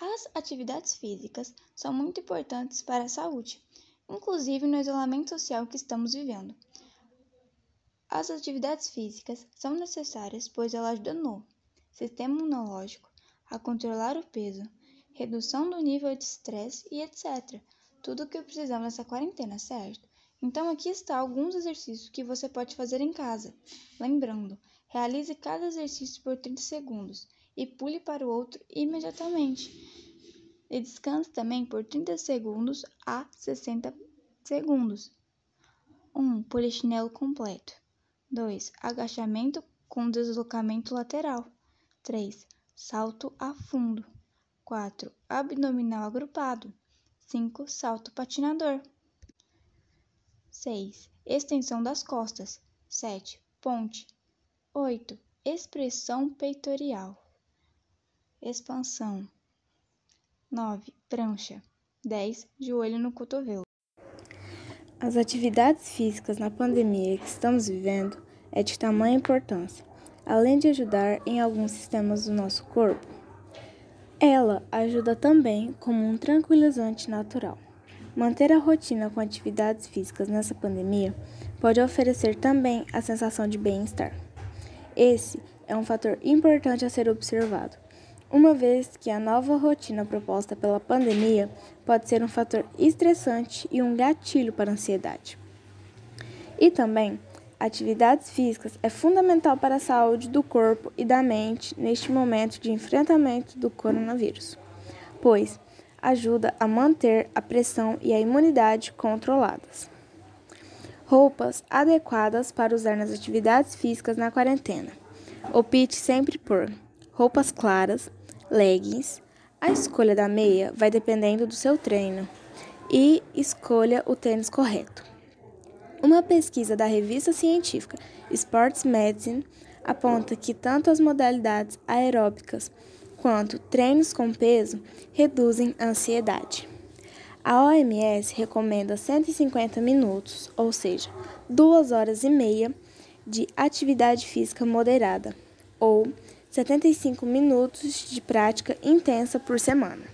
As atividades físicas são muito importantes para a saúde, inclusive no isolamento social que estamos vivendo. As atividades físicas são necessárias pois elas ajudam no sistema imunológico, a controlar o peso, redução do nível de estresse e etc. Tudo o que precisamos nessa quarentena, certo? Então aqui está alguns exercícios que você pode fazer em casa. Lembrando, realize cada exercício por 30 segundos e pule para o outro imediatamente. E descanse também por 30 segundos a 60 segundos. 1. Um, polichinelo completo. 2. Agachamento com deslocamento lateral. 3. Salto a fundo. 4. Abdominal agrupado. 5. Salto patinador. 6. Extensão das costas. 7. Ponte. 8. Expressão peitoral. Expansão. 9. Prancha. 10. Joelho no cotovelo. As atividades físicas na pandemia que estamos vivendo é de tamanha importância, além de ajudar em alguns sistemas do nosso corpo. Ela ajuda também como um tranquilizante natural. Manter a rotina com atividades físicas nessa pandemia pode oferecer também a sensação de bem-estar. Esse é um fator importante a ser observado, uma vez que a nova rotina proposta pela pandemia pode ser um fator estressante e um gatilho para a ansiedade. E também atividades físicas é fundamental para a saúde do corpo e da mente neste momento de enfrentamento do coronavírus, pois ajuda a manter a pressão e a imunidade controladas. Roupas adequadas para usar nas atividades físicas na quarentena. Opte sempre por roupas claras, leggings. A escolha da meia vai dependendo do seu treino e escolha o tênis correto. Uma pesquisa da revista científica Sports Medicine aponta que tanto as modalidades aeróbicas quanto treinos com peso reduzem a ansiedade. A OMS recomenda 150 minutos, ou seja, 2 horas e meia, de atividade física moderada, ou 75 minutos de prática intensa por semana.